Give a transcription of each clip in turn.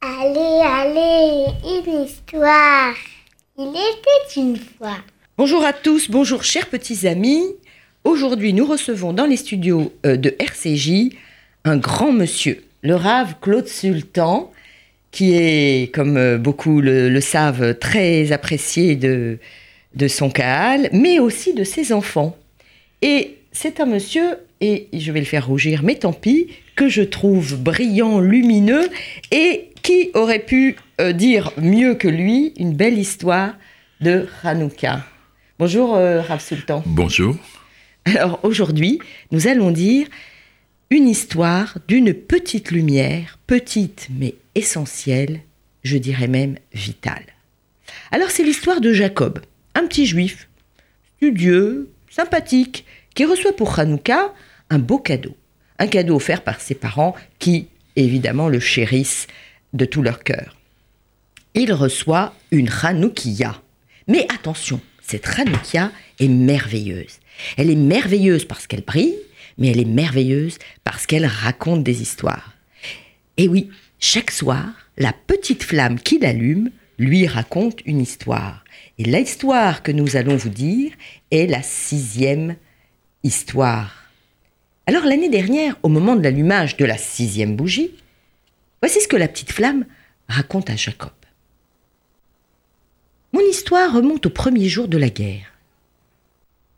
Allez, allez, une histoire. Il était une fois. Bonjour à tous, bonjour chers petits amis. Aujourd'hui, nous recevons dans les studios euh, de RCJ un grand monsieur, le rave Claude Sultan, qui est, comme euh, beaucoup le, savent, très apprécié de, de son Kaal, mais aussi de ses enfants. Et c'est un monsieur, et je vais le faire rougir, mais tant pis, que je trouve brillant, lumineux, et qui aurait pu euh, dire mieux que lui une belle histoire de Hanouka. Bonjour euh, Rav Sultan. Bonjour. Alors aujourd'hui, nous allons dire une histoire d'une petite lumière, petite mais essentielle, je dirais même vitale. Alors c'est l'histoire de Jacob, un petit juif, studieux, sympathique, qui reçoit pour Hanouka un beau cadeau. Un cadeau offert par ses parents qui, évidemment, le chérissent de tout leur cœur. Il reçoit une Hanoukia. Mais attention, cette Hanoukia est merveilleuse. Elle est merveilleuse parce qu'elle brille, mais elle est merveilleuse parce qu'elle raconte des histoires. Et oui, chaque soir, la petite flamme qui l'allume lui raconte une histoire. Et l'histoire que nous allons vous dire est la sixième histoire. Alors l'année dernière, au moment de l'allumage de la sixième bougie, voici ce que la petite flamme raconte à Jacob. Mon histoire remonte au premier jour de la guerre.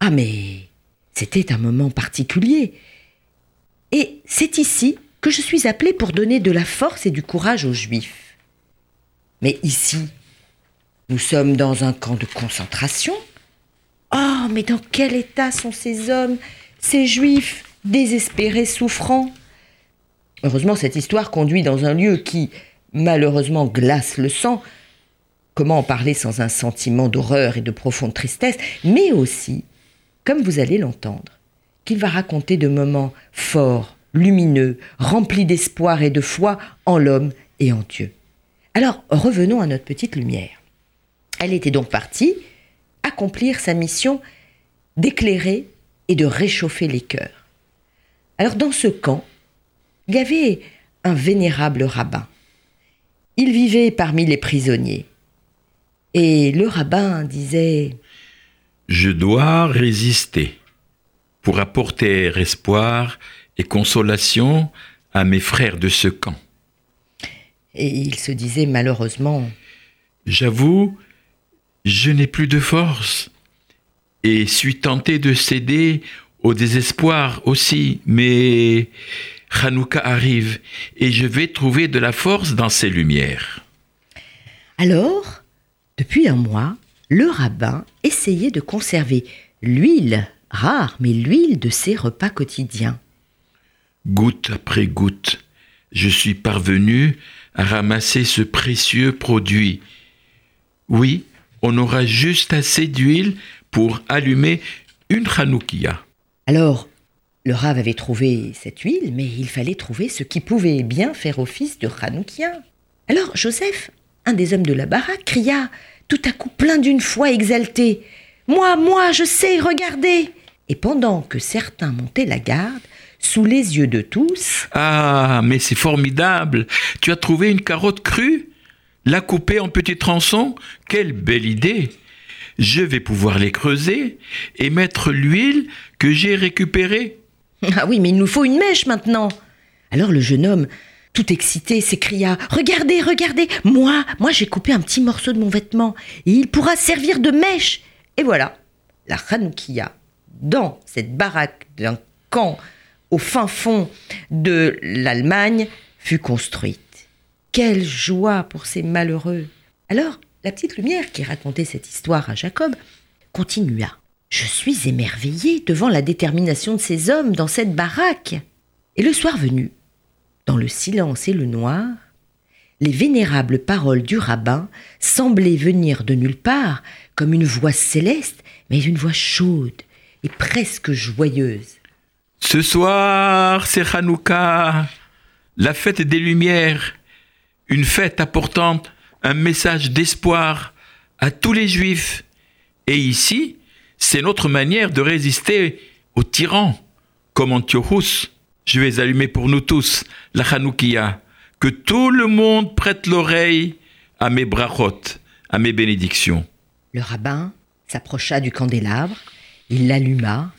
Ah mais c'était un moment particulier. Et c'est ici que je suis appelé pour donner de la force et du courage aux Juifs. Mais ici, nous sommes dans un camp de concentration. Oh, mais dans quel état sont ces hommes, ces Juifs, désespérés, souffrants? Heureusement, cette histoire conduit dans un lieu qui, malheureusement, glace le sang. Comment en parler sans un sentiment d'horreur et de profonde tristesse, mais aussi, comme vous allez l'entendre, qu'il va raconter de moments forts, lumineux, remplis d'espoir et de foi en l'homme et en Dieu. Alors, revenons à notre petite lumière. Elle était donc partie accomplir sa mission d'éclairer et de réchauffer les cœurs. Alors dans ce camp, il y avait un vénérable rabbin. Il vivait parmi les prisonniers. Et le rabbin disait Je dois résister pour apporter espoir et consolation à mes frères de ce camp. Et il se disait malheureusement J'avoue, je n'ai plus de force et suis tenté de céder au désespoir aussi, mais Hanouka arrive et je vais trouver de la force dans ces lumières. Alors, depuis un mois, le rabbin essayait de conserver l'huile, rare, mais l'huile de ses repas quotidiens. Goutte après goutte, je suis parvenu à ramasser ce précieux produit. Oui, on aura juste assez d'huile pour allumer une Hanoukia. Alors, le Rav avait trouvé cette huile, mais il fallait trouver ce qui pouvait bien faire office de Hanoukia. Alors Joseph, un des hommes de la baraque, cria, tout à coup plein d'une foi exaltée Moi, moi, je sais, regardez Et pendant que certains montaient la garde, sous les yeux de tous, Ah, mais c'est formidable Tu as trouvé une carotte crue? La couper en petits tronçons Quelle belle idée Je vais pouvoir les creuser et mettre l'huile que j'ai récupérée. Ah oui, mais il nous faut une mèche maintenant. Alors le jeune homme, tout excité, s'écria Regardez, regardez, moi, moi j'ai coupé un petit morceau de mon vêtement et il pourra servir de mèche. Et voilà, la Hanoukia, dans cette baraque d'un camp au fin fond de l'Allemagne, fut construite. Quelle joie pour ces malheureux. Alors, la petite lumière qui racontait cette histoire à Jacob continua. Je suis émerveillé devant la détermination de ces hommes dans cette baraque. Et le soir venu, dans le silence et le noir, les vénérables paroles du rabbin semblaient venir de nulle part comme une voix céleste, mais une voix chaude et presque joyeuse. Ce soir, c'est Hanouka, la fête des Lumières, une fête apportant un message d'espoir à tous les Juifs. Et ici, c'est notre manière de résister aux tyrans, comme Antiochus, je vais allumer pour nous tous la Hanoukia, que tout le monde prête l'oreille à mes brachot, à mes bénédictions. Le rabbin s'approcha du candélabre, il l'alluma,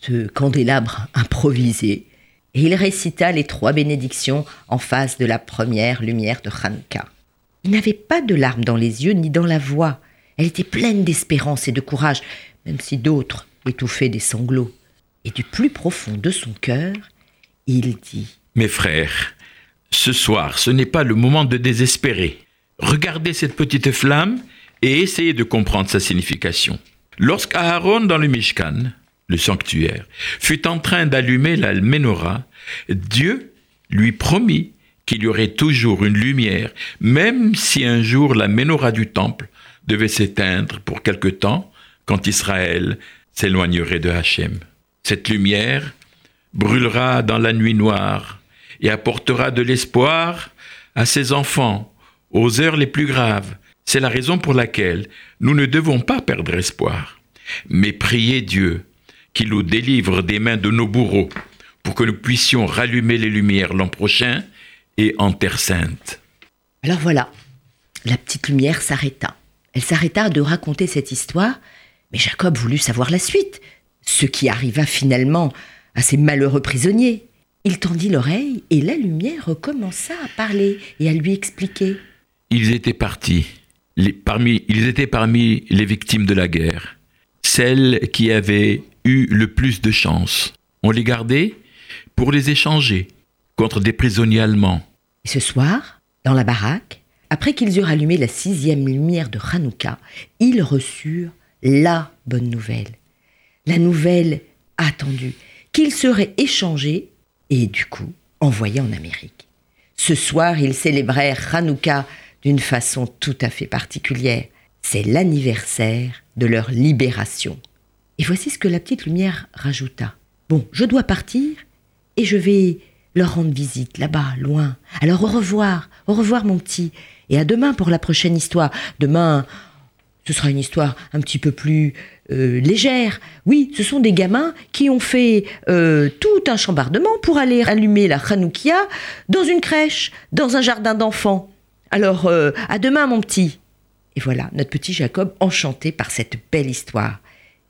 ce candélabre improvisé, et il récita les trois bénédictions en face de la première lumière de Hanouka. Il n'avait pas de larmes dans les yeux ni dans la voix. Elle était pleine d'espérance et de courage, même si d'autres étouffaient des sanglots. Et du plus profond de son cœur, il dit Mes frères, ce soir, ce n'est pas le moment de désespérer. Regardez cette petite flamme et essayez de comprendre sa signification. Lorsqu'Aaron dans le Mishkan, le sanctuaire, fut en train d'allumer la menorah, Dieu lui promit qu'il y aurait toujours une lumière, même si un jour la menorah du temple devait s'éteindre pour quelque temps quand Israël s'éloignerait de Hachem. Cette lumière brûlera dans la nuit noire et apportera de l'espoir à ses enfants aux heures les plus graves. C'est la raison pour laquelle nous ne devons pas perdre espoir, mais prier Dieu qu'il nous délivre des mains de nos bourreaux pour que nous puissions rallumer les lumières l'an prochain et en Terre Sainte. Alors voilà, la petite lumière s'arrêta. Elle s'arrêta de raconter cette histoire, mais Jacob voulut savoir la suite, ce qui arriva finalement à ces malheureux prisonniers. Il tendit l'oreille et la lumière recommença à parler et à lui expliquer. Ils étaient partis. Les- parmi, ils étaient parmi les victimes de la guerre. Celles qui avaient eu le plus de chance. On les gardait pour les échanger contre des prisonniers allemands. Et ce soir, dans la baraque, après qu'ils eurent allumé la sixième lumière de Hanouka, ils reçurent la bonne nouvelle. La nouvelle attendue, qu'ils seraient échangés et du coup envoyés en Amérique. Ce soir, ils célébrèrent Hanouka d'une façon tout à fait particulière. C'est l'anniversaire de leur libération. Et voici ce que la petite lumière rajouta. Bon, je dois partir et je vais leur rendre visite là-bas, loin. Alors au revoir, au revoir mon petit, et à demain pour la prochaine histoire. Demain, ce sera une histoire un petit peu plus euh, légère. Oui, ce sont des gamins qui ont fait euh, tout un chambardement pour aller allumer la Hanoukia dans une crèche, dans un jardin d'enfants. Alors, euh, à demain mon petit. Et voilà, notre petit Jacob enchanté par cette belle histoire,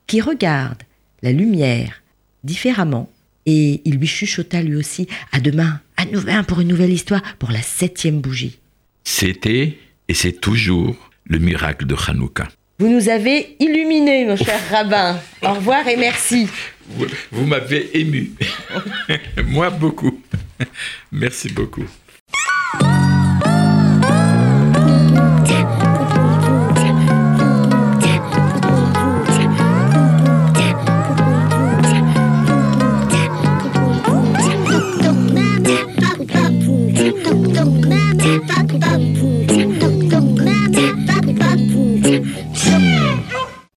qui regarde la lumière différemment, et il lui chuchota lui aussi à demain, à demain pour une nouvelle histoire, pour la septième bougie. C'était et c'est toujours le miracle de Hanouka. Vous nous avez illuminés, mon cher rabbin. Au revoir et merci. Vous, vous m'avez ému. Moi beaucoup. Merci beaucoup.